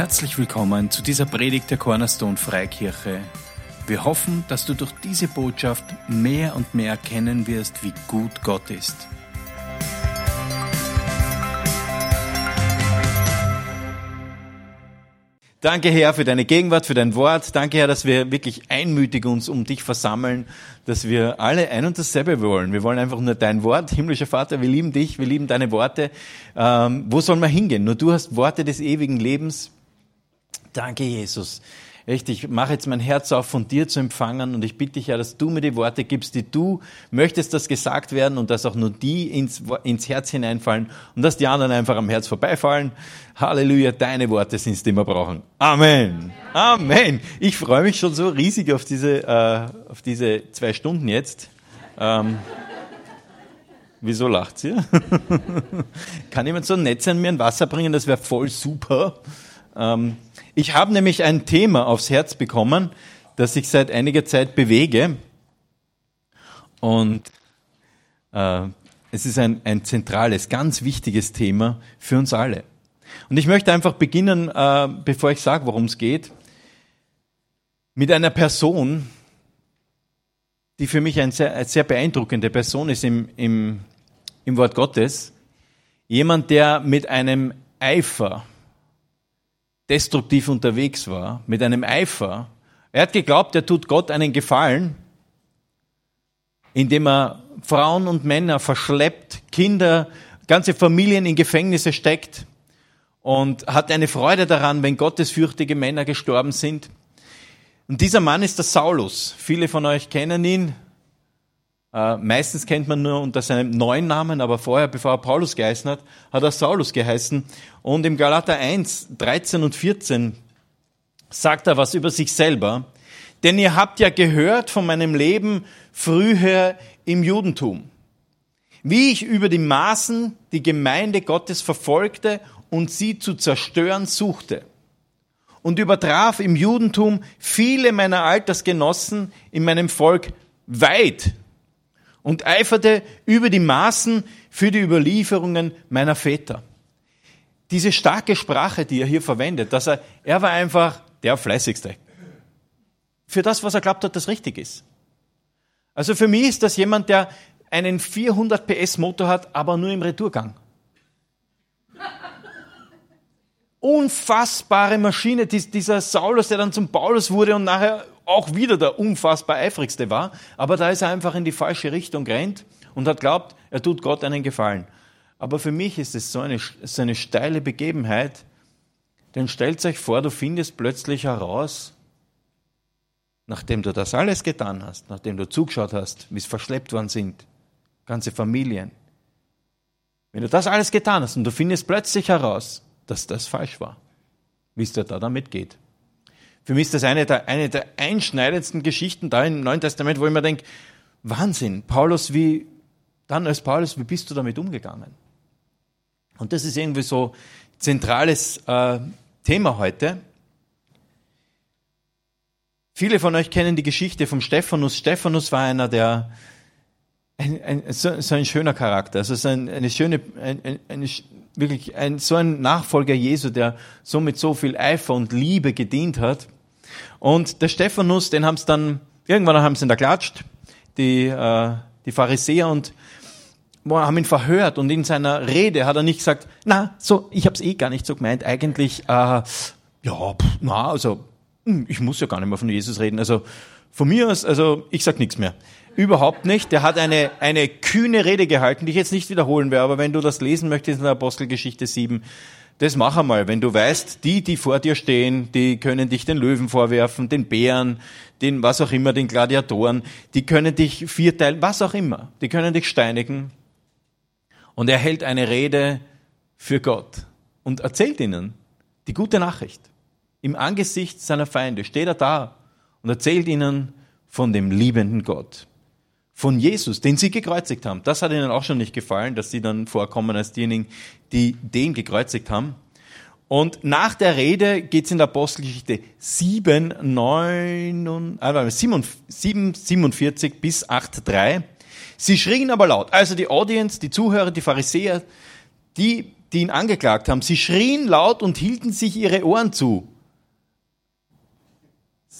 Herzlich willkommen zu dieser Predigt der Cornerstone Freikirche. Wir hoffen, dass du durch diese Botschaft mehr und mehr erkennen wirst, wie gut Gott ist. Danke, Herr, für deine Gegenwart, für dein Wort. Danke, Herr, dass wir wirklich einmütig uns um dich versammeln, dass wir alle ein und dasselbe wollen. Wir wollen einfach nur dein Wort. Himmlischer Vater, wir lieben dich, wir lieben deine Worte. Ähm, wo sollen wir hingehen? Nur du hast Worte des ewigen Lebens. Danke, Jesus. Echt, ich mache jetzt mein Herz auf, von dir zu empfangen und ich bitte dich ja, dass du mir die Worte gibst, die du möchtest, dass gesagt werden und dass auch nur die ins, ins Herz hineinfallen und dass die anderen einfach am Herz vorbeifallen. Halleluja, deine Worte sind es, die wir brauchen. Amen. Amen. Ich freue mich schon so riesig auf diese, äh, auf diese zwei Stunden jetzt. Ähm, wieso lacht ihr? Kann jemand so nett sein, mir ein Wasser bringen? Das wäre voll super. Ähm, ich habe nämlich ein Thema aufs Herz bekommen, das ich seit einiger Zeit bewege. Und äh, es ist ein, ein zentrales, ganz wichtiges Thema für uns alle. Und ich möchte einfach beginnen, äh, bevor ich sage, worum es geht, mit einer Person, die für mich eine sehr, eine sehr beeindruckende Person ist im, im, im Wort Gottes. Jemand, der mit einem Eifer destruktiv unterwegs war, mit einem Eifer. Er hat geglaubt, er tut Gott einen Gefallen, indem er Frauen und Männer verschleppt, Kinder, ganze Familien in Gefängnisse steckt und hat eine Freude daran, wenn gottesfürchtige Männer gestorben sind. Und dieser Mann ist der Saulus. Viele von euch kennen ihn. Äh, meistens kennt man nur unter seinem neuen Namen, aber vorher, bevor er Paulus geheißen hat, hat er Saulus geheißen. Und im Galater 1, 13 und 14 sagt er was über sich selber. Denn ihr habt ja gehört von meinem Leben früher im Judentum. Wie ich über die Maßen die Gemeinde Gottes verfolgte und sie zu zerstören suchte. Und übertraf im Judentum viele meiner Altersgenossen in meinem Volk weit und eiferte über die Maßen für die Überlieferungen meiner Väter. Diese starke Sprache, die er hier verwendet, dass er, er war einfach der fleißigste. Für das, was er glaubt hat, das richtig ist. Also für mich ist das jemand, der einen 400 PS Motor hat, aber nur im Retourgang. Unfassbare Maschine, dieser Saulus, der dann zum Paulus wurde und nachher auch wieder der unfassbar eifrigste war, aber da ist er einfach in die falsche Richtung gerannt und hat glaubt, er tut Gott einen Gefallen. Aber für mich ist es so eine, so eine steile Begebenheit, denn stellt euch vor, du findest plötzlich heraus, nachdem du das alles getan hast, nachdem du zugeschaut hast, wie es verschleppt worden sind, ganze Familien, wenn du das alles getan hast und du findest plötzlich heraus, dass das falsch war, wie es dir da damit geht. Für mich ist das eine der, eine der einschneidendsten Geschichten da im Neuen Testament, wo ich mir denke, Wahnsinn, Paulus, wie, dann als Paulus, wie bist du damit umgegangen? Und das ist irgendwie so zentrales äh, Thema heute. Viele von euch kennen die Geschichte vom Stephanus. Stephanus war einer der, ein, ein, so, so, ein schöner Charakter, also so ein, eine schöne, ein, eine, wirklich ein, so ein Nachfolger Jesu, der so mit so viel Eifer und Liebe gedient hat. Und der Stephanus, den haben sie dann, irgendwann haben sie ihn da klatscht, die, äh, die Pharisäer und boah, haben ihn verhört und in seiner Rede hat er nicht gesagt, na, so, ich habe es eh gar nicht so gemeint, eigentlich, äh, ja, pff, na, also, hm, ich muss ja gar nicht mehr von Jesus reden, also von mir aus, also ich sag nichts mehr. Überhaupt nicht. Der hat eine, eine kühne Rede gehalten, die ich jetzt nicht wiederholen werde, aber wenn du das lesen möchtest in der Apostelgeschichte 7, das mach einmal, wenn du weißt, die, die vor dir stehen, die können dich den Löwen vorwerfen, den Bären, den was auch immer, den Gladiatoren, die können dich vierteilen, was auch immer, die können dich steinigen. Und er hält eine Rede für Gott und erzählt ihnen die gute Nachricht. Im Angesicht seiner Feinde steht er da und erzählt ihnen von dem liebenden Gott von Jesus, den sie gekreuzigt haben. Das hat ihnen auch schon nicht gefallen, dass sie dann vorkommen als diejenigen, die den gekreuzigt haben. Und nach der Rede geht es in der Apostelgeschichte 7, 9, äh, 7, 7, 47 bis 8, 3. Sie schrien aber laut. Also die Audience, die Zuhörer, die Pharisäer, die die ihn angeklagt haben. Sie schrien laut und hielten sich ihre Ohren zu.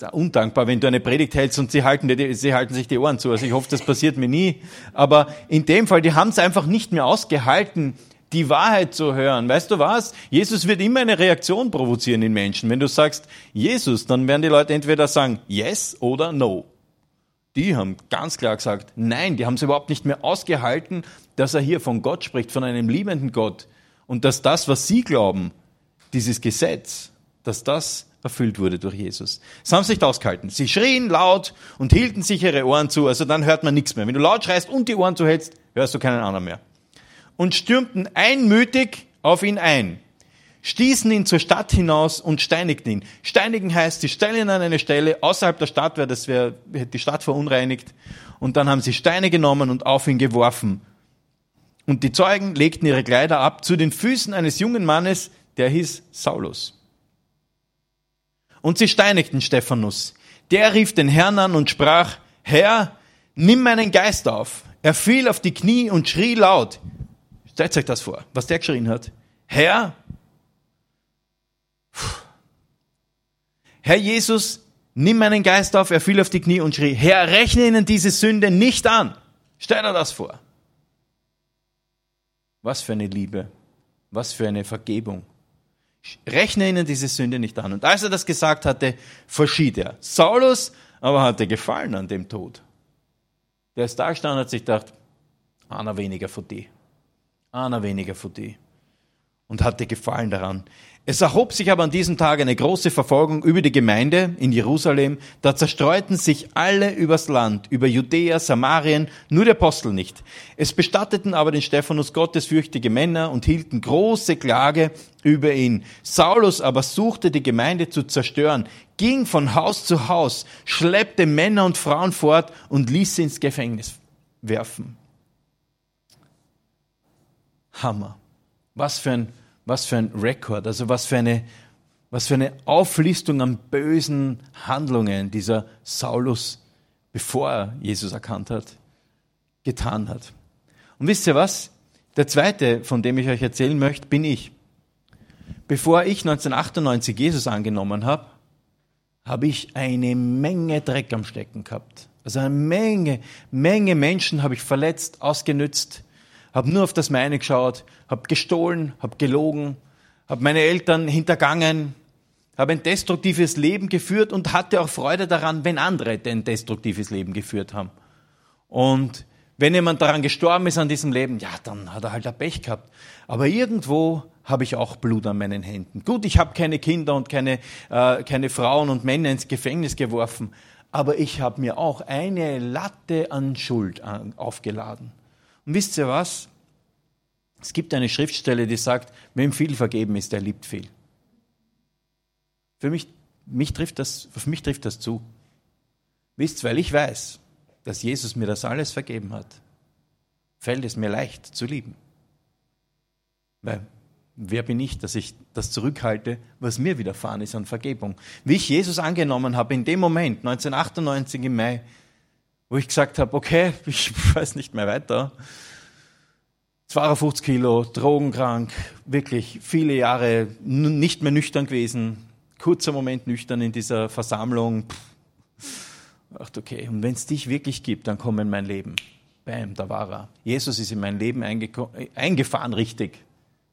Undankbar, wenn du eine Predigt hältst und sie halten, die, sie halten sich die Ohren zu. Also ich hoffe, das passiert mir nie. Aber in dem Fall, die haben es einfach nicht mehr ausgehalten, die Wahrheit zu hören. Weißt du was? Jesus wird immer eine Reaktion provozieren in Menschen. Wenn du sagst Jesus, dann werden die Leute entweder sagen Yes oder No. Die haben ganz klar gesagt Nein. Die haben es überhaupt nicht mehr ausgehalten, dass er hier von Gott spricht, von einem liebenden Gott. Und dass das, was sie glauben, dieses Gesetz, dass das erfüllt wurde durch Jesus. Das haben sie nicht ausgehalten. Sie schrien laut und hielten sich ihre Ohren zu. Also dann hört man nichts mehr. Wenn du laut schreist und die Ohren zuhältst, hörst du keinen anderen mehr und stürmten einmütig auf ihn ein, stießen ihn zur Stadt hinaus und steinigten ihn. Steinigen heißt, sie stellen ihn an eine Stelle außerhalb der Stadt, weil das wäre die Stadt verunreinigt. Und dann haben sie Steine genommen und auf ihn geworfen. Und die Zeugen legten ihre Kleider ab zu den Füßen eines jungen Mannes, der hieß Saulus. Und sie steinigten Stephanus. Der rief den Herrn an und sprach, Herr, nimm meinen Geist auf. Er fiel auf die Knie und schrie laut, Stellt euch das vor, was der geschrien hat. Herr, Herr Jesus, nimm meinen Geist auf, er fiel auf die Knie und schrie, Herr, rechne ihnen diese Sünde nicht an. Stell dir das vor. Was für eine Liebe, was für eine Vergebung. Rechne ihnen diese Sünde nicht an. Und als er das gesagt hatte, verschied er. Saulus aber hatte gefallen an dem Tod. Der ist da gestanden und hat sich gedacht, einer weniger von dir einer weniger von dir. Und hatte Gefallen daran. Es erhob sich aber an diesem Tag eine große Verfolgung über die Gemeinde in Jerusalem. Da zerstreuten sich alle übers Land, über Judäa, Samarien, nur der Apostel nicht. Es bestatteten aber den Stephanus gottesfürchtige Männer und hielten große Klage über ihn. Saulus aber suchte die Gemeinde zu zerstören, ging von Haus zu Haus, schleppte Männer und Frauen fort und ließ sie ins Gefängnis werfen. Hammer. Was für ein, was für ein Rekord, also was für eine, was für eine Auflistung an bösen Handlungen dieser Saulus, bevor er Jesus erkannt hat, getan hat. Und wisst ihr was? Der zweite, von dem ich euch erzählen möchte, bin ich. Bevor ich 1998 Jesus angenommen habe, habe ich eine Menge Dreck am Stecken gehabt. Also eine Menge, Menge Menschen habe ich verletzt, ausgenützt, habe nur auf das meine geschaut, habe gestohlen, habe gelogen, habe meine Eltern hintergangen, habe ein destruktives Leben geführt und hatte auch Freude daran, wenn andere ein destruktives Leben geführt haben. Und wenn jemand daran gestorben ist an diesem Leben, ja, dann hat er halt ein Pech gehabt. Aber irgendwo habe ich auch Blut an meinen Händen. Gut, ich habe keine Kinder und keine, äh, keine Frauen und Männer ins Gefängnis geworfen, aber ich habe mir auch eine Latte an Schuld aufgeladen. Und wisst ihr was? Es gibt eine Schriftstelle, die sagt, wem viel vergeben ist, der liebt viel. Für mich, mich trifft das, auf mich trifft das zu. Wisst, weil ich weiß, dass Jesus mir das alles vergeben hat, fällt es mir leicht zu lieben. Weil wer bin ich, dass ich das zurückhalte, was mir widerfahren ist an Vergebung? Wie ich Jesus angenommen habe, in dem Moment, 1998 im Mai, wo ich gesagt habe, okay, ich weiß nicht mehr weiter. 52 Kilo, drogenkrank, wirklich viele Jahre nicht mehr nüchtern gewesen, kurzer Moment nüchtern in dieser Versammlung. Ach, okay, und wenn es dich wirklich gibt, dann komm in mein Leben. Bam, da war er. Jesus ist in mein Leben eingefahren, richtig.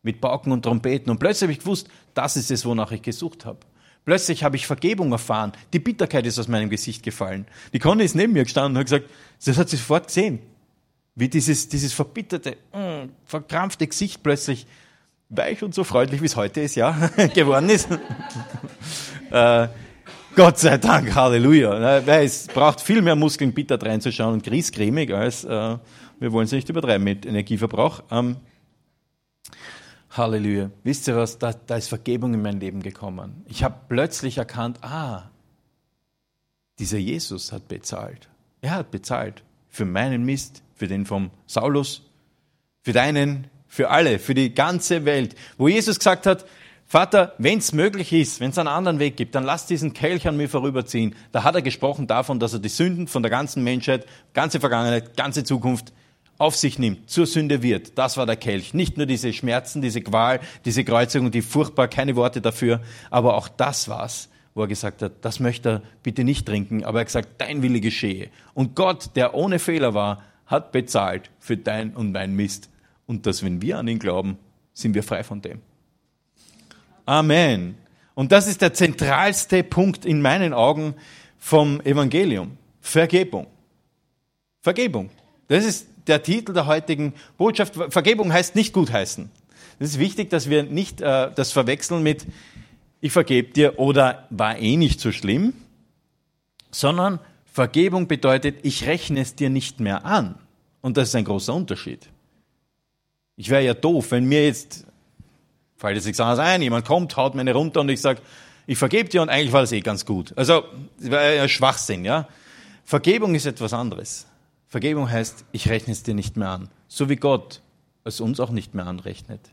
Mit Pauken und Trompeten. Und plötzlich habe ich gewusst, das ist es, wonach ich gesucht habe. Plötzlich habe ich Vergebung erfahren. Die Bitterkeit ist aus meinem Gesicht gefallen. Die Conny ist neben mir gestanden und hat gesagt, das hat sie sofort gesehen. Wie dieses, dieses verbitterte, mm, verkrampfte Gesicht plötzlich weich und so freundlich, wie es heute ist, ja, geworden ist. äh, Gott sei Dank, Halleluja. Es braucht viel mehr Muskeln, bitter reinzuschauen und griesgrämig, als äh, wir wollen es nicht übertreiben mit Energieverbrauch. Ähm, Halleluja. Wisst ihr was? Da, da ist Vergebung in mein Leben gekommen. Ich habe plötzlich erkannt, ah, dieser Jesus hat bezahlt. Er hat bezahlt für meinen Mist, für den vom Saulus, für deinen, für alle, für die ganze Welt. Wo Jesus gesagt hat, Vater, wenn es möglich ist, wenn es einen anderen Weg gibt, dann lass diesen Kelch an mir vorüberziehen. Da hat er gesprochen davon, dass er die Sünden von der ganzen Menschheit, ganze Vergangenheit, ganze Zukunft auf sich nimmt, zur Sünde wird. Das war der Kelch. Nicht nur diese Schmerzen, diese Qual, diese Kreuzigung, die furchtbar, keine Worte dafür, aber auch das war's, wo er gesagt hat, das möchte er bitte nicht trinken, aber er hat gesagt, dein Wille geschehe. Und Gott, der ohne Fehler war, hat bezahlt für dein und mein Mist. Und dass, wenn wir an ihn glauben, sind wir frei von dem. Amen. Und das ist der zentralste Punkt in meinen Augen vom Evangelium. Vergebung. Vergebung. Das ist der Titel der heutigen Botschaft. Vergebung heißt nicht gutheißen. Es ist wichtig, dass wir nicht äh, das verwechseln mit ich vergebe dir oder war eh nicht so schlimm, sondern Vergebung bedeutet, ich rechne es dir nicht mehr an. Und das ist ein großer Unterschied. Ich wäre ja doof, wenn mir jetzt, fällt jetzt nichts anderes ein, jemand kommt, haut mir eine runter und ich sage, ich vergebe dir und eigentlich war das eh ganz gut. Also, das wäre ja Schwachsinn, ja. Vergebung ist etwas anderes. Vergebung heißt, ich rechne es dir nicht mehr an. So wie Gott es uns auch nicht mehr anrechnet.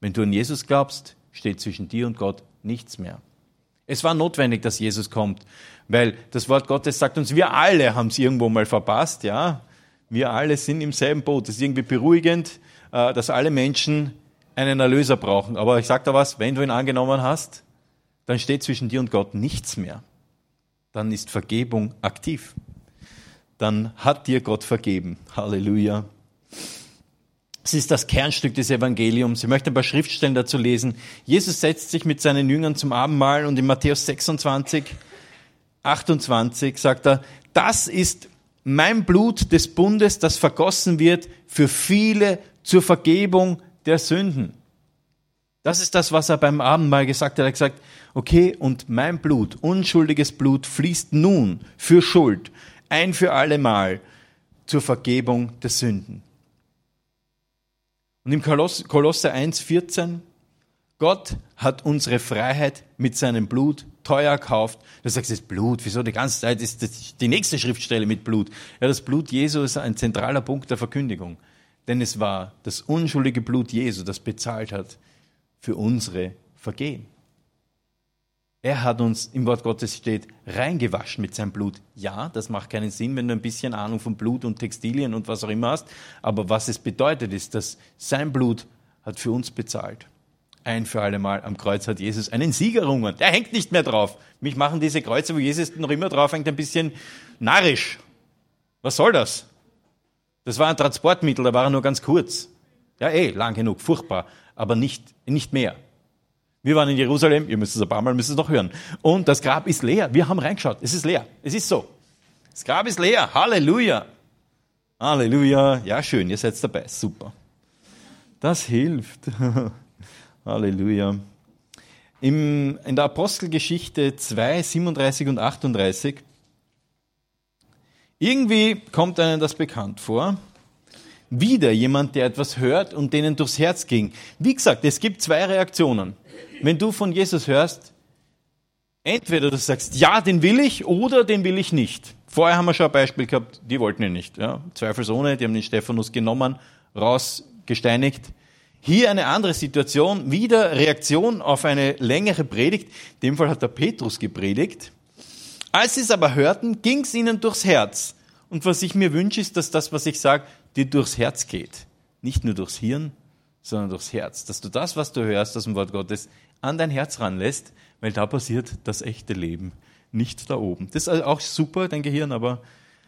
Wenn du an Jesus glaubst, steht zwischen dir und Gott nichts mehr. Es war notwendig, dass Jesus kommt, weil das Wort Gottes sagt uns, wir alle haben es irgendwo mal verpasst, ja. Wir alle sind im selben Boot. Das ist irgendwie beruhigend, äh, dass alle Menschen einen Erlöser brauchen. Aber ich sage da was, wenn du ihn angenommen hast, dann steht zwischen dir und Gott nichts mehr. Dann ist Vergebung aktiv dann hat dir Gott vergeben. Halleluja. Es ist das Kernstück des Evangeliums. Ich möchte ein paar Schriftstellen dazu lesen. Jesus setzt sich mit seinen Jüngern zum Abendmahl und in Matthäus 26, 28 sagt er, das ist mein Blut des Bundes, das vergossen wird für viele zur Vergebung der Sünden. Das ist das, was er beim Abendmahl gesagt hat. Er hat gesagt, okay, und mein Blut, unschuldiges Blut, fließt nun für Schuld ein für alle Mal zur Vergebung der Sünden. Und im Kolosse 1,14, Gott hat unsere Freiheit mit seinem Blut teuer erkauft. Du sagst jetzt Blut, wieso die ganze Zeit ist das die nächste Schriftstelle mit Blut? Ja, das Blut Jesu ist ein zentraler Punkt der Verkündigung. Denn es war das unschuldige Blut Jesu, das bezahlt hat für unsere Vergehen. Er hat uns, im Wort Gottes steht, reingewaschen mit seinem Blut. Ja, das macht keinen Sinn, wenn du ein bisschen Ahnung von Blut und Textilien und was auch immer hast. Aber was es bedeutet, ist, dass sein Blut hat für uns bezahlt. Ein für alle Mal am Kreuz hat Jesus einen Sieg errungen. Der hängt nicht mehr drauf. Mich machen diese Kreuze, wo Jesus noch immer drauf hängt, ein bisschen narrisch. Was soll das? Das war ein Transportmittel, da war er nur ganz kurz. Ja, eh, lang genug, furchtbar, aber nicht, nicht mehr. Wir waren in Jerusalem, ihr müsst es ein paar Mal müsst es noch hören. Und das Grab ist leer. Wir haben reingeschaut. Es ist leer. Es ist so. Das Grab ist leer. Halleluja. Halleluja. Ja, schön, ihr seid dabei. Super. Das hilft. Halleluja. Im, in der Apostelgeschichte 2, 37 und 38, irgendwie kommt einem das bekannt vor. Wieder jemand, der etwas hört und denen durchs Herz ging. Wie gesagt, es gibt zwei Reaktionen wenn du von Jesus hörst, entweder du sagst, ja, den will ich oder den will ich nicht. Vorher haben wir schon ein Beispiel gehabt, die wollten ihn nicht. Ja. Zweifelsohne, die haben den Stephanus genommen, rausgesteinigt. Hier eine andere Situation, wieder Reaktion auf eine längere Predigt. In dem Fall hat der Petrus gepredigt. Als sie es aber hörten, ging es ihnen durchs Herz. Und was ich mir wünsche, ist, dass das, was ich sage, dir durchs Herz geht. Nicht nur durchs Hirn, sondern durchs Herz. Dass du das, was du hörst aus dem Wort Gottes, an dein Herz ranlässt, weil da passiert das echte Leben, nicht da oben. Das ist also auch super, dein Gehirn, aber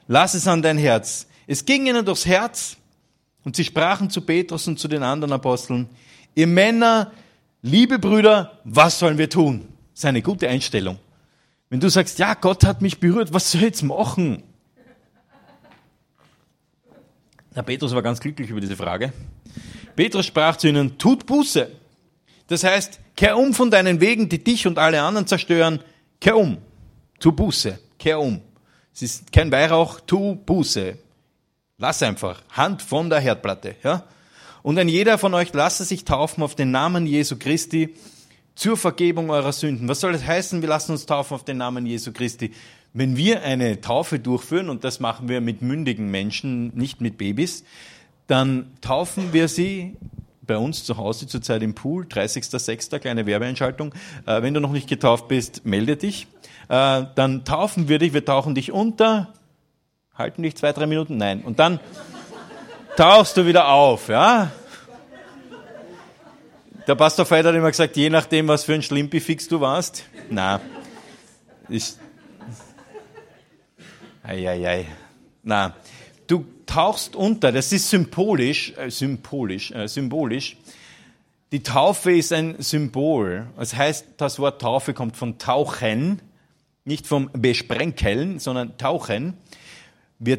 lass es an dein Herz. Es ging ihnen durchs Herz und sie sprachen zu Petrus und zu den anderen Aposteln, ihr Männer, liebe Brüder, was sollen wir tun? Das ist eine gute Einstellung. Wenn du sagst, ja, Gott hat mich berührt, was soll ich jetzt machen? Herr Petrus war ganz glücklich über diese Frage. Petrus sprach zu ihnen, tut Buße. Das heißt, kehr um von deinen Wegen, die dich und alle anderen zerstören. Kehr um. Tu Buße. Kehr um. Es ist kein Weihrauch, tu Buße. Lass einfach. Hand von der Herdplatte, ja? Und ein jeder von euch lasse sich taufen auf den Namen Jesu Christi zur Vergebung eurer Sünden. Was soll das heißen? Wir lassen uns taufen auf den Namen Jesu Christi. Wenn wir eine Taufe durchführen, und das machen wir mit mündigen Menschen, nicht mit Babys, dann taufen wir sie bei uns zu Hause zurzeit im Pool, 30.06., kleine Werbeeinschaltung. Äh, wenn du noch nicht getauft bist, melde dich. Äh, dann taufen wir dich, wir tauchen dich unter, halten dich zwei, drei Minuten, nein. Und dann tauchst du wieder auf, ja? Der Pastor Veit hat immer gesagt, je nachdem, was für ein Schlimpifix du warst. Na, ist, eieiei. Na, tauchst unter, das ist symbolisch, äh, symbolisch, äh, symbolisch. Die Taufe ist ein Symbol. Das heißt, das Wort Taufe kommt von tauchen, nicht vom besprenkeln, sondern tauchen. Wir,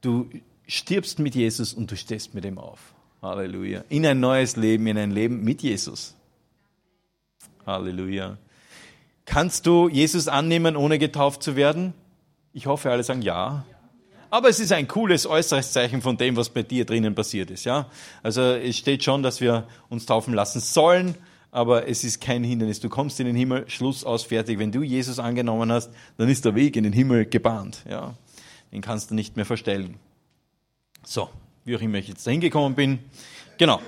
du stirbst mit Jesus und du stehst mit ihm auf. Halleluja. In ein neues Leben, in ein Leben mit Jesus. Halleluja. Kannst du Jesus annehmen, ohne getauft zu werden? Ich hoffe, alle sagen ja. Aber es ist ein cooles äußeres Zeichen von dem, was bei dir drinnen passiert ist. Ja? Also es steht schon, dass wir uns taufen lassen sollen, aber es ist kein Hindernis. Du kommst in den Himmel, Schluss aus, fertig. Wenn du Jesus angenommen hast, dann ist der Weg in den Himmel gebahnt. Ja? Den kannst du nicht mehr verstellen. So, wie auch immer ich jetzt dahin gekommen bin. Genau.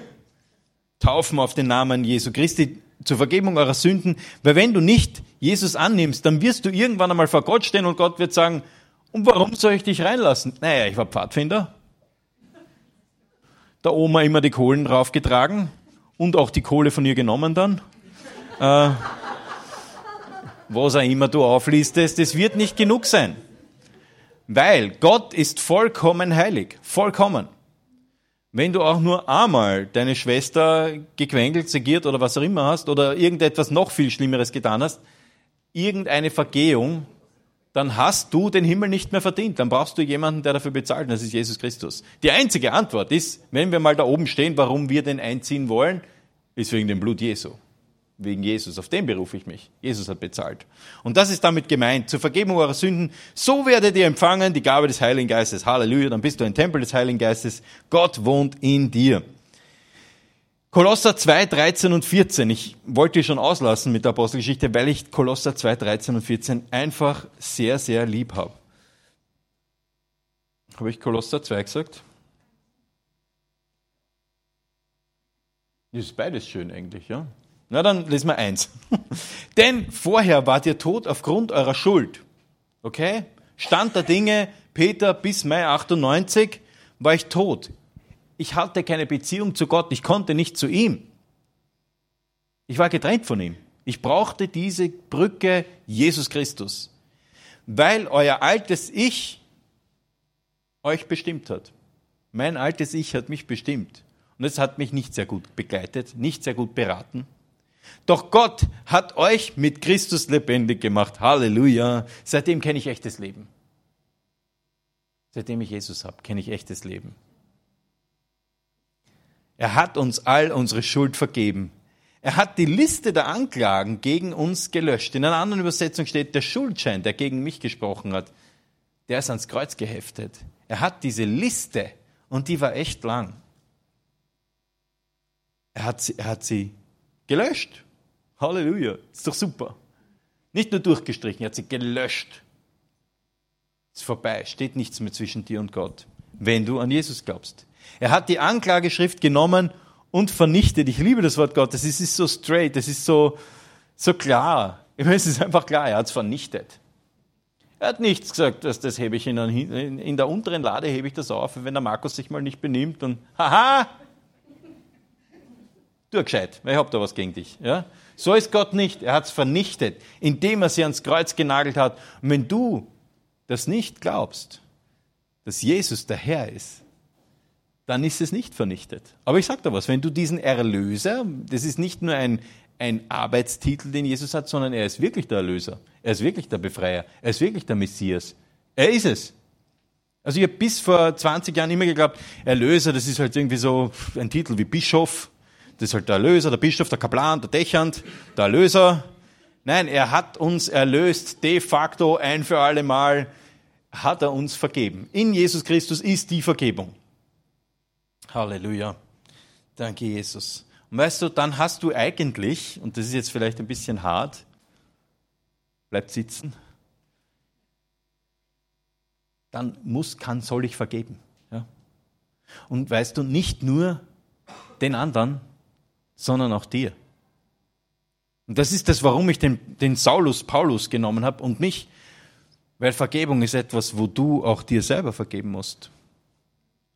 Taufen auf den Namen Jesu Christi zur Vergebung eurer Sünden. Weil wenn du nicht Jesus annimmst, dann wirst du irgendwann einmal vor Gott stehen und Gott wird sagen, und warum soll ich dich reinlassen? Naja, ich war Pfadfinder. Der Oma immer die Kohlen draufgetragen und auch die Kohle von ihr genommen dann. Äh, was auch immer du auflistest, es wird nicht genug sein. Weil Gott ist vollkommen heilig. Vollkommen. Wenn du auch nur einmal deine Schwester gequengelt, segiert oder was auch immer hast oder irgendetwas noch viel Schlimmeres getan hast, irgendeine Vergehung, dann hast du den Himmel nicht mehr verdient. Dann brauchst du jemanden, der dafür bezahlt, das ist Jesus Christus. Die einzige Antwort ist, wenn wir mal da oben stehen, warum wir den einziehen wollen, ist wegen dem Blut Jesu. Wegen Jesus. Auf den berufe ich mich. Jesus hat bezahlt. Und das ist damit gemeint. Zur Vergebung eurer Sünden. So werdet ihr empfangen die Gabe des Heiligen Geistes. Halleluja. Dann bist du ein Tempel des Heiligen Geistes. Gott wohnt in dir. Kolosser 2, 13 und 14. Ich wollte schon auslassen mit der Apostelgeschichte, weil ich Kolosser 2, 13 und 14 einfach sehr, sehr lieb habe. Habe ich Kolosser 2 gesagt? Das ist beides schön eigentlich, ja? Na, dann lesen wir eins. Denn vorher wart ihr tot aufgrund eurer Schuld. Okay? Stand der Dinge, Peter bis Mai 98 war ich tot ich hatte keine Beziehung zu Gott, ich konnte nicht zu ihm. Ich war getrennt von ihm. Ich brauchte diese Brücke Jesus Christus, weil euer altes Ich euch bestimmt hat. Mein altes Ich hat mich bestimmt. Und es hat mich nicht sehr gut begleitet, nicht sehr gut beraten. Doch Gott hat euch mit Christus lebendig gemacht. Halleluja. Seitdem kenne ich echtes Leben. Seitdem ich Jesus habe, kenne ich echtes Leben. Er hat uns all unsere Schuld vergeben. Er hat die Liste der Anklagen gegen uns gelöscht. In einer anderen Übersetzung steht, der Schuldschein, der gegen mich gesprochen hat, der ist ans Kreuz geheftet. Er hat diese Liste und die war echt lang. Er hat sie, er hat sie gelöscht. Halleluja, ist doch super. Nicht nur durchgestrichen, er hat sie gelöscht. Ist vorbei, steht nichts mehr zwischen dir und Gott, wenn du an Jesus glaubst. Er hat die Anklageschrift genommen und vernichtet. Ich liebe das Wort Gottes. Es ist so straight, es ist so, so klar. Ich meine, es ist einfach klar, er hat es vernichtet. Er hat nichts gesagt, dass das hebe ich in, in der unteren Lade hebe ich das auf, wenn der Markus sich mal nicht benimmt und haha, du gescheit, ich hab da was gegen dich. Ja? So ist Gott nicht. Er hat es vernichtet, indem er sie ans Kreuz genagelt hat. Und wenn du das nicht glaubst, dass Jesus der Herr ist, dann ist es nicht vernichtet. Aber ich sage da was, wenn du diesen Erlöser, das ist nicht nur ein, ein Arbeitstitel, den Jesus hat, sondern er ist wirklich der Erlöser. Er ist wirklich der Befreier. Er ist wirklich der Messias. Er ist es. Also ich habe bis vor 20 Jahren immer geglaubt, Erlöser, das ist halt irgendwie so ein Titel wie Bischof. Das ist halt der Erlöser, der Bischof, der Kaplan, der Dächernd, der Erlöser. Nein, er hat uns erlöst, de facto ein für alle Mal hat er uns vergeben. In Jesus Christus ist die Vergebung. Halleluja. Danke, Jesus. Und weißt du, dann hast du eigentlich, und das ist jetzt vielleicht ein bisschen hart, bleib sitzen, dann muss, kann, soll ich vergeben. Ja? Und weißt du, nicht nur den anderen, sondern auch dir. Und das ist das, warum ich den, den Saulus Paulus genommen habe und mich, weil Vergebung ist etwas, wo du auch dir selber vergeben musst.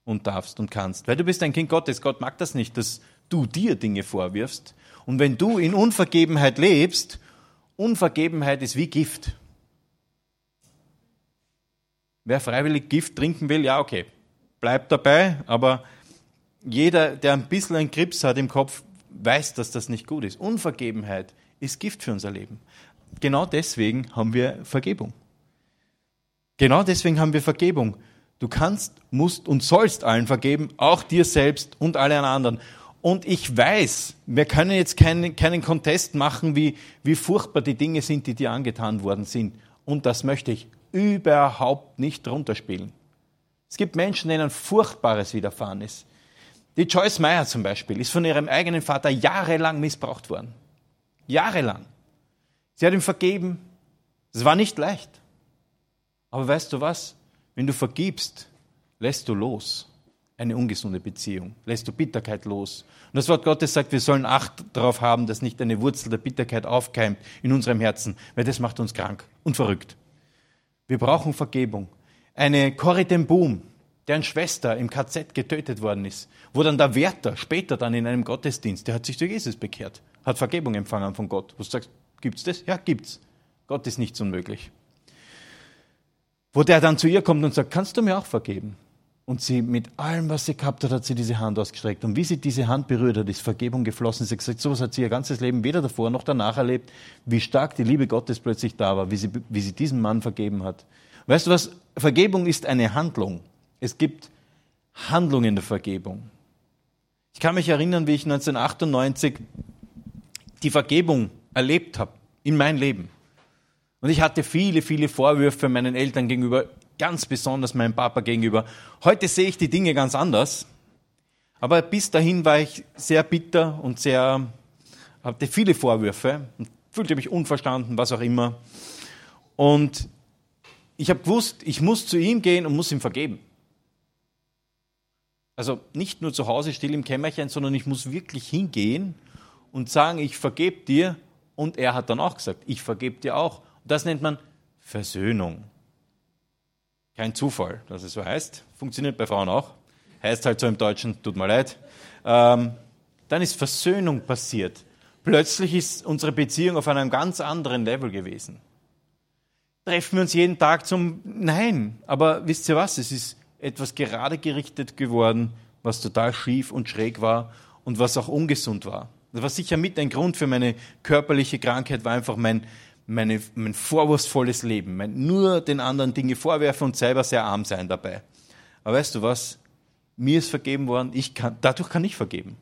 Und darfst und kannst. Weil du bist ein Kind Gottes. Gott mag das nicht, dass du dir Dinge vorwirfst. Und wenn du in Unvergebenheit lebst, Unvergebenheit ist wie Gift. Wer freiwillig Gift trinken will, ja, okay, bleibt dabei, aber jeder, der ein bisschen einen Grips hat im Kopf, weiß, dass das nicht gut ist. Unvergebenheit ist Gift für unser Leben. Genau deswegen haben wir Vergebung. Genau deswegen haben wir Vergebung. Du kannst, musst und sollst allen vergeben, auch dir selbst und allen anderen. Und ich weiß, wir können jetzt keinen, keinen Contest machen, wie, wie furchtbar die Dinge sind, die dir angetan worden sind. Und das möchte ich überhaupt nicht runterspielen. Es gibt Menschen, denen Furchtbares widerfahren ist. Die Joyce Meyer zum Beispiel ist von ihrem eigenen Vater jahrelang missbraucht worden. Jahrelang. Sie hat ihm vergeben. Es war nicht leicht. Aber weißt du was? Wenn du vergibst, lässt du los eine ungesunde Beziehung, lässt du Bitterkeit los. Und das Wort Gottes sagt, wir sollen Acht darauf haben, dass nicht eine Wurzel der Bitterkeit aufkeimt in unserem Herzen, weil das macht uns krank und verrückt. Wir brauchen Vergebung. Eine Corrie ten Boom, deren Schwester im KZ getötet worden ist, wo dann der Wärter später dann in einem Gottesdienst, der hat sich zu Jesus bekehrt, hat Vergebung empfangen von Gott. Wo du sagst, gibt's das? Ja, gibt's. Gott ist nichts unmöglich. Wo der dann zu ihr kommt und sagt, kannst du mir auch vergeben? Und sie mit allem, was sie gehabt hat, hat sie diese Hand ausgestreckt. Und wie sie diese Hand berührt hat, ist Vergebung geflossen. Sie hat gesagt, sowas hat sie ihr ganzes Leben weder davor noch danach erlebt, wie stark die Liebe Gottes plötzlich da war, wie sie, wie sie diesem Mann vergeben hat. Weißt du was? Vergebung ist eine Handlung. Es gibt Handlungen der Vergebung. Ich kann mich erinnern, wie ich 1998 die Vergebung erlebt habe in mein Leben. Und ich hatte viele, viele Vorwürfe meinen Eltern gegenüber, ganz besonders meinem Papa gegenüber. Heute sehe ich die Dinge ganz anders. Aber bis dahin war ich sehr bitter und sehr, hatte viele Vorwürfe und fühlte mich unverstanden, was auch immer. Und ich habe gewusst, ich muss zu ihm gehen und muss ihm vergeben. Also nicht nur zu Hause still im Kämmerchen, sondern ich muss wirklich hingehen und sagen, ich vergebe dir. Und er hat dann auch gesagt, ich vergebe dir auch. Das nennt man Versöhnung. Kein Zufall, dass es so heißt. Funktioniert bei Frauen auch. Heißt halt so im Deutschen, tut mir leid. Ähm, dann ist Versöhnung passiert. Plötzlich ist unsere Beziehung auf einem ganz anderen Level gewesen. Treffen wir uns jeden Tag zum Nein. Aber wisst ihr was? Es ist etwas gerade gerichtet geworden, was total schief und schräg war und was auch ungesund war. Das war sicher mit ein Grund für meine körperliche Krankheit, war einfach mein, meine, mein vorwurfsvolles Leben, mein nur den anderen Dinge vorwerfen und selber sehr arm sein dabei. Aber weißt du was? Mir ist vergeben worden, ich kann, dadurch kann ich vergeben.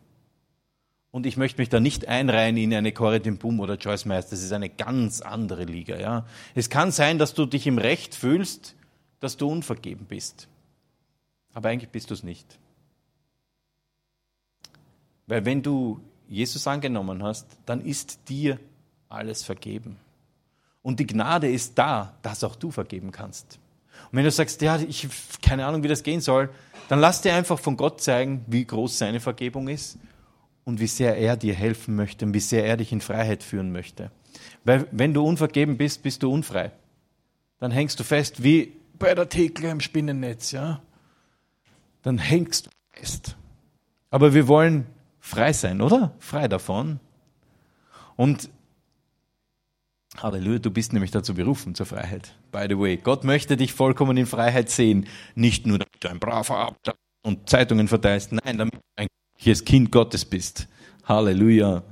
Und ich möchte mich da nicht einreihen in eine Corrie den Boom oder Joyce Meyer. Das ist eine ganz andere Liga, ja. Es kann sein, dass du dich im Recht fühlst, dass du unvergeben bist. Aber eigentlich bist du es nicht. Weil wenn du Jesus angenommen hast, dann ist dir alles vergeben. Und die Gnade ist da, dass auch du vergeben kannst. Und wenn du sagst, ja, ich keine Ahnung, wie das gehen soll, dann lass dir einfach von Gott zeigen, wie groß seine Vergebung ist und wie sehr er dir helfen möchte und wie sehr er dich in Freiheit führen möchte. Weil wenn du unvergeben bist, bist du unfrei. Dann hängst du fest wie bei der Thekla im Spinnennetz, ja dann hängst du fest. Aber wir wollen frei sein, oder? Frei davon. Und Halleluja, du bist nämlich dazu berufen, zur Freiheit. By the way, Gott möchte dich vollkommen in Freiheit sehen. Nicht nur, damit du ein braver Abend und Zeitungen verteilst. Nein, damit du ein hier Kind Gottes bist. Halleluja.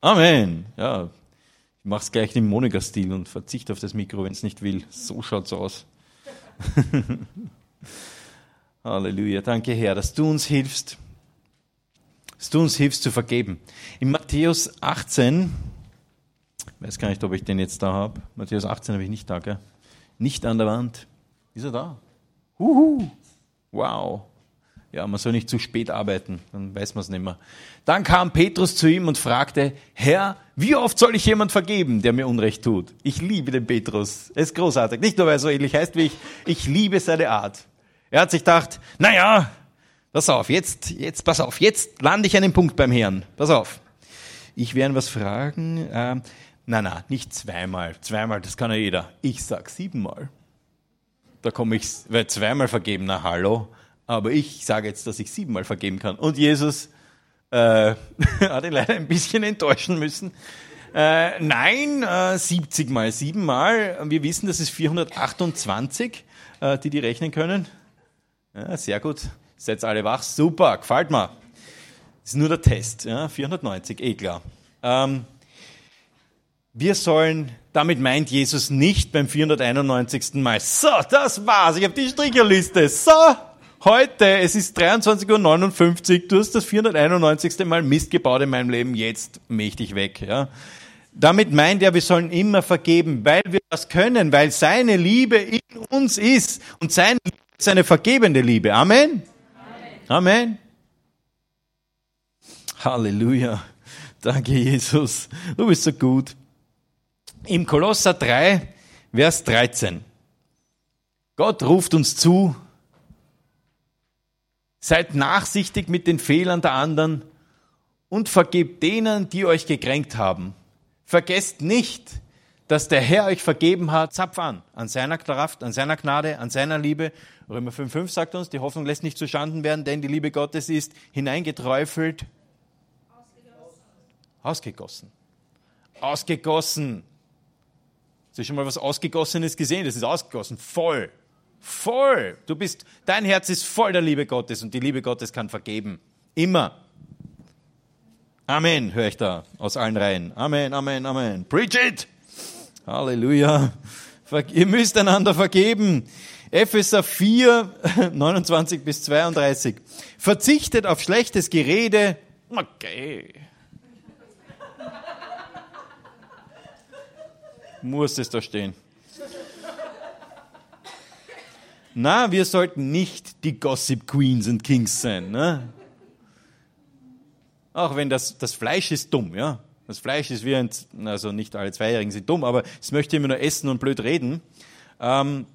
Amen. Ja, ich mach's gleich im Monika-Stil und verzichte auf das Mikro, wenn es nicht will. So schaut's aus. Halleluja. Danke, Herr, dass du uns hilfst, dass du uns hilfst zu vergeben. In Matthäus 18, ich weiß gar nicht, ob ich den jetzt da habe. Matthäus 18 habe ich nicht da, gell? Nicht an der Wand. Ist er da? Huhu. Wow. Ja, man soll nicht zu spät arbeiten, dann weiß man es nicht mehr. Dann kam Petrus zu ihm und fragte, Herr, wie oft soll ich jemand vergeben, der mir Unrecht tut? Ich liebe den Petrus. Er ist großartig. Nicht nur, weil er so ähnlich heißt wie ich. Ich liebe seine Art. Er hat sich gedacht, naja, pass auf, jetzt, jetzt, pass auf, jetzt lande ich einen Punkt beim Herrn. Pass auf. Ich werde was fragen. Na, na, nicht zweimal. Zweimal, das kann ja jeder. Ich sag siebenmal. Da komme ich, weil zweimal vergeben, na hallo. Aber ich sage jetzt, dass ich siebenmal vergeben kann. Und Jesus äh, hat ihn leider ein bisschen enttäuschen müssen. Äh, nein, äh, 70 mal 7 mal. Wir wissen, das ist 428, äh, die die rechnen können. Ja, sehr gut. Seid alle wach. Super, gefällt mir. Das ist nur der Test. Ja, 490, eh klar. Ähm, wir sollen, damit meint Jesus nicht beim 491. Mal, so, das war's, ich habe die Stricherliste. So, heute, es ist 23.59 Uhr, du hast das 491. Mal Mist gebaut in meinem Leben, jetzt mächtig weg. Ja. Damit meint er, wir sollen immer vergeben, weil wir das können, weil seine Liebe in uns ist und seine Liebe ist eine vergebende Liebe. Amen. Amen. Amen. Halleluja. Danke, Jesus. Du bist so gut. Im Kolosser 3, Vers 13. Gott ruft uns zu, seid nachsichtig mit den Fehlern der anderen und vergebt denen, die euch gekränkt haben. Vergesst nicht, dass der Herr euch vergeben hat, zapf an, an seiner Kraft, an seiner Gnade, an seiner Liebe. Römer 5,5 sagt uns, die Hoffnung lässt nicht zustanden werden, denn die Liebe Gottes ist hineingeträufelt, ausgegossen. Ausgegossen. Hast du schon mal was Ausgegossenes gesehen? Das ist ausgegossen. Voll. Voll. Du bist, dein Herz ist voll der Liebe Gottes und die Liebe Gottes kann vergeben. Immer. Amen, höre ich da aus allen Reihen. Amen, Amen, Amen. Preach it! Halleluja. Ihr müsst einander vergeben. Epheser 4, 29 bis 32. Verzichtet auf schlechtes Gerede. Okay. Muss es da stehen. Na, wir sollten nicht die Gossip Queens und Kings sein. Ne? Auch wenn das, das Fleisch ist dumm, ja. Das Fleisch ist wie ein, also nicht alle Zweijährigen sind dumm, aber es möchte immer nur essen und blöd reden. Ähm,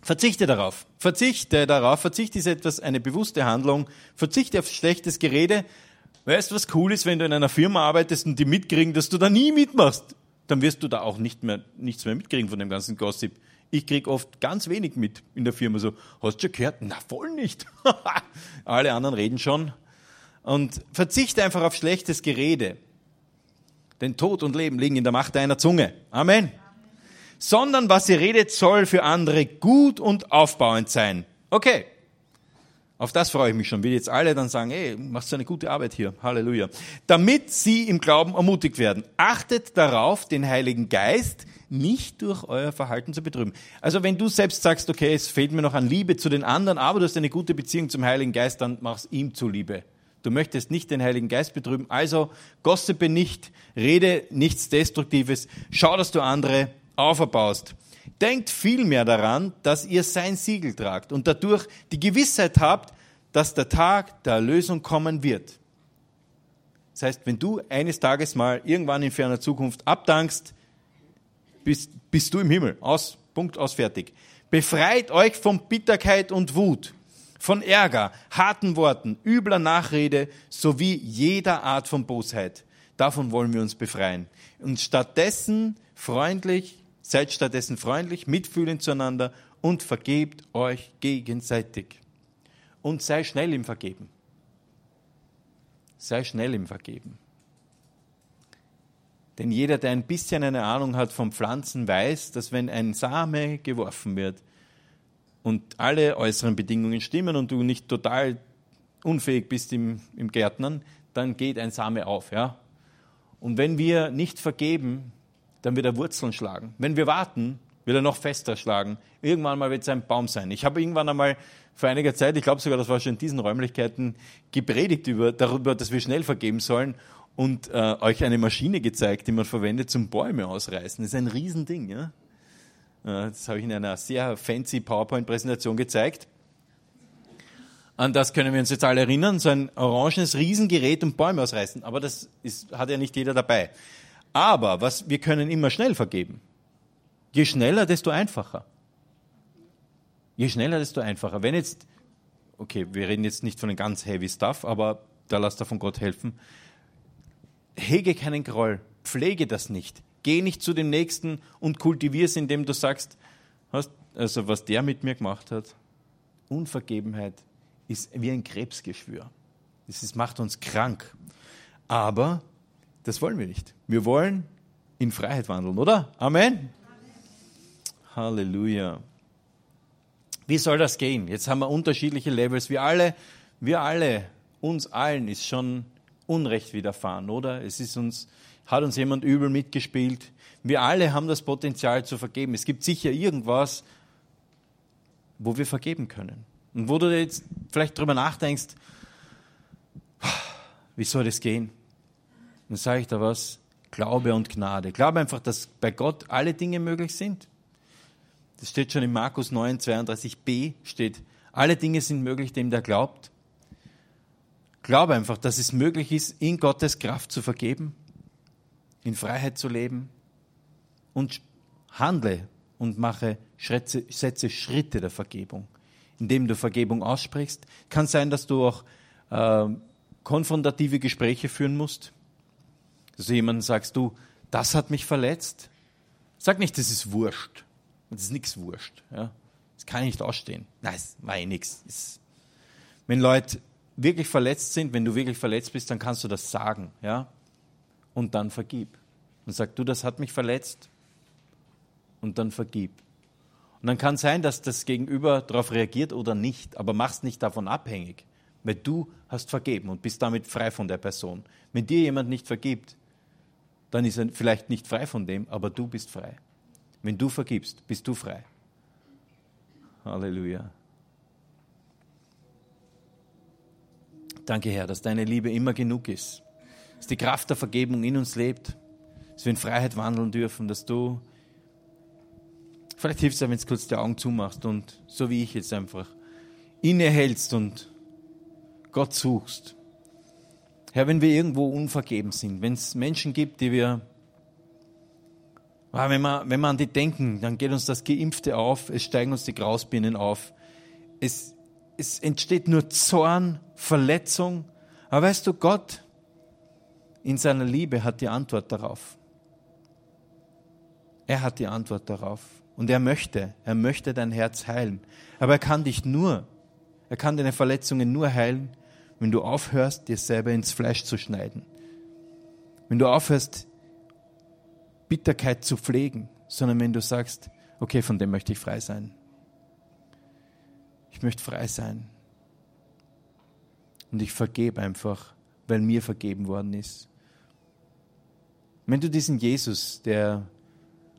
verzichte darauf. Verzichte darauf. Verzichte ist etwas, eine bewusste Handlung. Verzichte auf schlechtes Gerede. Weißt du, was cool ist, wenn du in einer Firma arbeitest und die mitkriegen, dass du da nie mitmachst? Dann wirst du da auch nicht mehr, nichts mehr mitkriegen von dem ganzen Gossip. Ich krieg oft ganz wenig mit in der Firma. So, hast du schon gehört? Na, voll nicht. Alle anderen reden schon. Und verzichte einfach auf schlechtes Gerede. Denn Tod und Leben liegen in der Macht deiner Zunge. Amen. Amen. Sondern was ihr redet, soll für andere gut und aufbauend sein. Okay. Auf das freue ich mich schon, wie jetzt alle dann sagen, hey, machst du eine gute Arbeit hier. Halleluja. Damit sie im Glauben ermutigt werden. Achtet darauf, den Heiligen Geist nicht durch euer Verhalten zu betrüben. Also wenn du selbst sagst, okay, es fehlt mir noch an Liebe zu den anderen, aber du hast eine gute Beziehung zum Heiligen Geist, dann mach's ihm zuliebe. Du möchtest nicht den Heiligen Geist betrüben, also gossipe nicht, rede nichts Destruktives, schau, dass du andere auferbaust. Denkt vielmehr daran, dass ihr sein Siegel tragt und dadurch die Gewissheit habt, dass der Tag der Erlösung kommen wird. Das heißt, wenn du eines Tages mal irgendwann in ferner Zukunft abdankst, bist, bist du im Himmel. Aus, Punkt, aus, fertig. Befreit euch von Bitterkeit und Wut von Ärger, harten Worten, übler Nachrede sowie jeder Art von Bosheit. Davon wollen wir uns befreien. Und stattdessen freundlich, seid stattdessen freundlich, mitfühlend zueinander und vergebt euch gegenseitig. Und sei schnell im Vergeben. Sei schnell im Vergeben. Denn jeder, der ein bisschen eine Ahnung hat von Pflanzen, weiß, dass wenn ein Same geworfen wird, und alle äußeren Bedingungen stimmen und du nicht total unfähig bist im, im Gärtnern, dann geht ein Same auf. Ja? Und wenn wir nicht vergeben, dann wird er Wurzeln schlagen. Wenn wir warten, wird er noch fester schlagen. Irgendwann mal wird es ein Baum sein. Ich habe irgendwann einmal vor einiger Zeit, ich glaube sogar, das war schon in diesen Räumlichkeiten, gepredigt über, darüber, dass wir schnell vergeben sollen und äh, euch eine Maschine gezeigt, die man verwendet zum Bäume ausreißen. Das ist ein Riesending. Ja? Äh, das habe ich in einer sehr fancy PowerPoint-Präsentation gezeigt. An das können wir uns jetzt alle erinnern, so ein orangenes Riesengerät und Bäume ausreißen. Aber das ist, hat ja nicht jeder dabei. Aber was, wir können immer schnell vergeben. Je schneller, desto einfacher. Je schneller, desto einfacher. Wenn jetzt, okay, wir reden jetzt nicht von einem ganz heavy Stuff, aber da lasst er von Gott helfen. Hege keinen Groll, pflege das nicht. Geh nicht zu dem Nächsten und kultivier es, indem du sagst, hast, also was der mit mir gemacht hat, Unvergebenheit, ist wie ein Krebsgeschwür. Ist, macht uns krank. Aber das wollen wir nicht. Wir wollen in Freiheit wandeln, oder? Amen. Amen. Halleluja. Wie soll das gehen? Jetzt haben wir unterschiedliche Levels. Wir alle, wir alle, uns allen ist schon Unrecht widerfahren, oder? Es ist uns, hat uns jemand übel mitgespielt. Wir alle haben das Potenzial zu vergeben. Es gibt sicher irgendwas, wo wir vergeben können. Und wo du jetzt vielleicht drüber nachdenkst, wie soll das gehen? Dann sage ich da was. Glaube und Gnade. Glaube einfach, dass bei Gott alle Dinge möglich sind. Das steht schon in Markus 9, 32b steht, alle Dinge sind möglich dem, der glaubt. Glaube einfach, dass es möglich ist, in Gottes Kraft zu vergeben, in Freiheit zu leben und handle und mache Schritte, setze Schritte der Vergebung, indem du Vergebung aussprichst. Kann sein, dass du auch äh, konfrontative Gespräche führen musst. Dass du jemandem sagst, du, das hat mich verletzt. Sag nicht, das ist wurscht. Das ist nichts wurscht. Ja. Das kann ich nicht ausstehen. Nein, das war eh nichts. Wenn Leute wirklich verletzt sind, wenn du wirklich verletzt bist, dann kannst du das sagen. Ja. Und dann vergib. Und sag, du, das hat mich verletzt. Und dann vergib. Und dann kann sein, dass das Gegenüber darauf reagiert oder nicht, aber mach's nicht davon abhängig. Weil du hast vergeben und bist damit frei von der Person. Wenn dir jemand nicht vergibt, dann ist er vielleicht nicht frei von dem, aber du bist frei. Wenn du vergibst, bist du frei. Halleluja. Danke, Herr, dass deine Liebe immer genug ist, dass die Kraft der Vergebung in uns lebt, dass wir in Freiheit wandeln dürfen, dass du, vielleicht hilfst du, wenn du kurz die Augen zumachst und so wie ich jetzt einfach innehältst und Gott suchst. Herr, wenn wir irgendwo unvergeben sind, wenn es Menschen gibt, die wir wenn wir, wenn wir an die denken, dann geht uns das Geimpfte auf, es steigen uns die Grausbienen auf. Es, es entsteht nur Zorn, Verletzung. Aber weißt du, Gott in seiner Liebe hat die Antwort darauf. Er hat die Antwort darauf. Und er möchte, er möchte dein Herz heilen. Aber er kann dich nur, er kann deine Verletzungen nur heilen, wenn du aufhörst, dir selber ins Fleisch zu schneiden. Wenn du aufhörst, Bitterkeit zu pflegen, sondern wenn du sagst, okay, von dem möchte ich frei sein. Ich möchte frei sein. Und ich vergebe einfach, weil mir vergeben worden ist. Wenn du diesen Jesus, der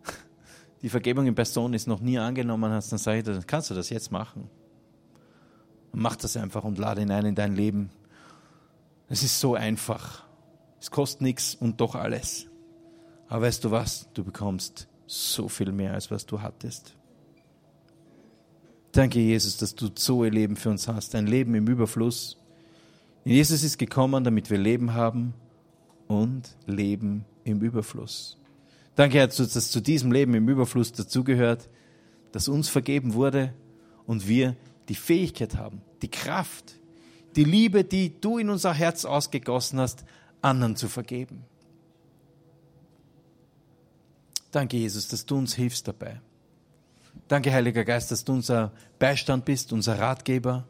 die Vergebung in Person ist, noch nie angenommen hast, dann sage ich dir, kannst du das jetzt machen. Mach das einfach und lade ihn ein in dein Leben. Es ist so einfach. Es kostet nichts und doch alles. Aber weißt du was? Du bekommst so viel mehr, als was du hattest. Danke, Jesus, dass du so ein Leben für uns hast, ein Leben im Überfluss. Jesus ist gekommen, damit wir Leben haben und Leben im Überfluss. Danke, Herr, dass zu diesem Leben im Überfluss dazugehört, dass uns vergeben wurde und wir die Fähigkeit haben, die Kraft, die Liebe, die du in unser Herz ausgegossen hast, anderen zu vergeben. Danke, Jesus, dass du uns hilfst dabei. Danke, Heiliger Geist, dass du unser Beistand bist, unser Ratgeber,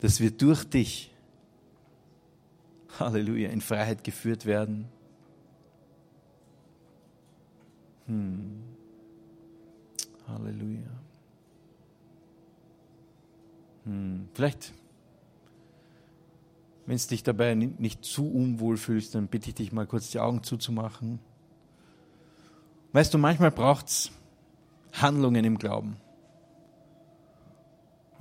dass wir durch dich, Halleluja, in Freiheit geführt werden. Hm. Halleluja. Hm. Vielleicht, wenn es dich dabei nicht zu unwohl fühlst, dann bitte ich dich mal kurz die Augen zuzumachen. Weißt du, manchmal braucht es Handlungen im Glauben.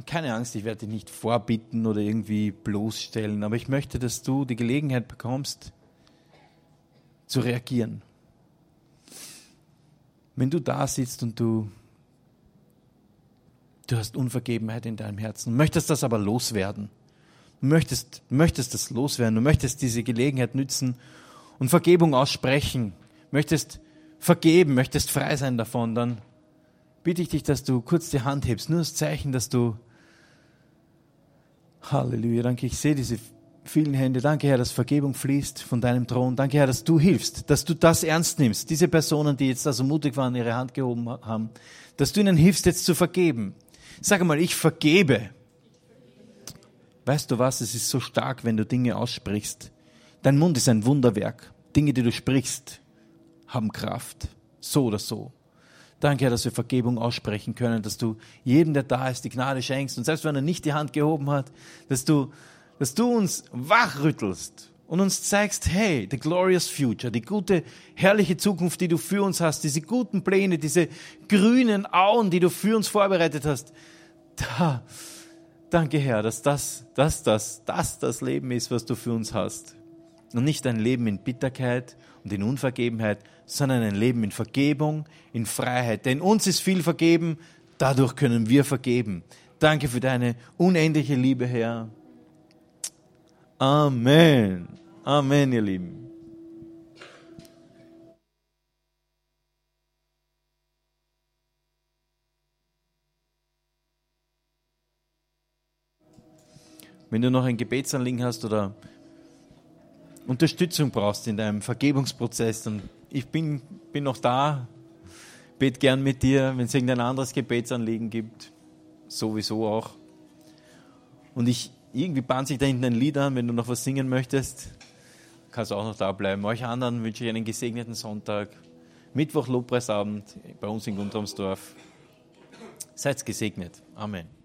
keine Angst, ich werde dich nicht vorbitten oder irgendwie bloßstellen, aber ich möchte, dass du die Gelegenheit bekommst, zu reagieren. Wenn du da sitzt und du, du hast Unvergebenheit in deinem Herzen, möchtest das aber loswerden, du möchtest, möchtest das loswerden, du möchtest diese Gelegenheit nützen und Vergebung aussprechen, möchtest vergeben, möchtest frei sein davon, dann bitte ich dich, dass du kurz die Hand hebst. Nur das Zeichen, dass du. Halleluja, danke. Ich sehe diese vielen Hände. Danke, Herr, dass Vergebung fließt von deinem Thron. Danke, Herr, dass du hilfst, dass du das ernst nimmst. Diese Personen, die jetzt da so mutig waren, ihre Hand gehoben haben, dass du ihnen hilfst, jetzt zu vergeben. Sag mal, ich vergebe. weißt du was, es ist so stark, wenn du Dinge aussprichst. Dein Mund ist ein Wunderwerk. Dinge, die du sprichst, haben Kraft. So oder so. Danke, Herr, dass wir Vergebung aussprechen können, dass du jedem, der da ist, die Gnade schenkst. Und selbst wenn er nicht die Hand gehoben hat, dass du, dass du uns wachrüttelst und uns zeigst, hey, the glorious future, die gute, herrliche Zukunft, die du für uns hast, diese guten Pläne, diese grünen Auen, die du für uns vorbereitet hast. Da, danke, Herr, dass das, das, das, das das Leben ist, was du für uns hast. Und nicht ein Leben in Bitterkeit und in Unvergebenheit, sondern ein Leben in Vergebung, in Freiheit. Denn uns ist viel vergeben, dadurch können wir vergeben. Danke für deine unendliche Liebe, Herr. Amen. Amen, ihr Lieben. Wenn du noch ein Gebetsanliegen hast oder Unterstützung brauchst in deinem Vergebungsprozess, dann ich bin, bin noch da, bete gern mit dir, wenn es irgendein anderes Gebetsanliegen gibt, sowieso auch. Und ich, irgendwie bahnt sich da hinten ein Lied an, wenn du noch was singen möchtest, kannst auch noch da bleiben. Euch anderen wünsche ich einen gesegneten Sonntag. Mittwoch Lobpreisabend bei uns in Guntramsdorf. Seid gesegnet. Amen.